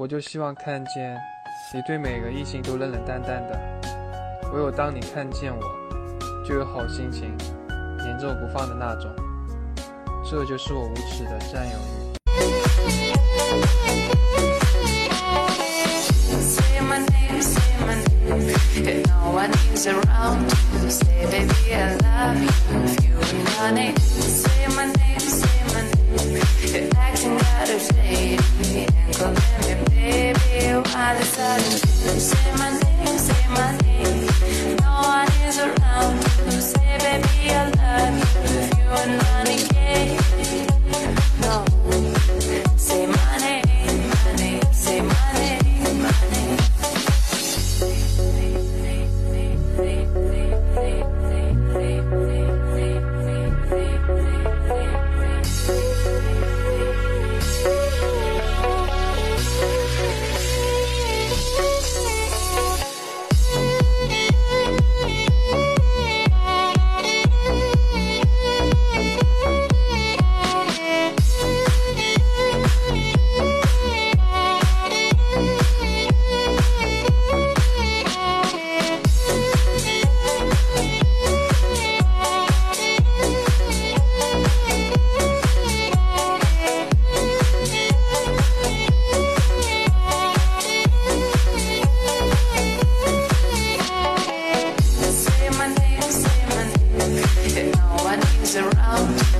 我就希望看见你对每个异性都冷冷淡淡的，唯有当你看见我，就有好心情，黏着我不放的那种。这就是我无耻的占有欲。other side. Say my name, say my name. out.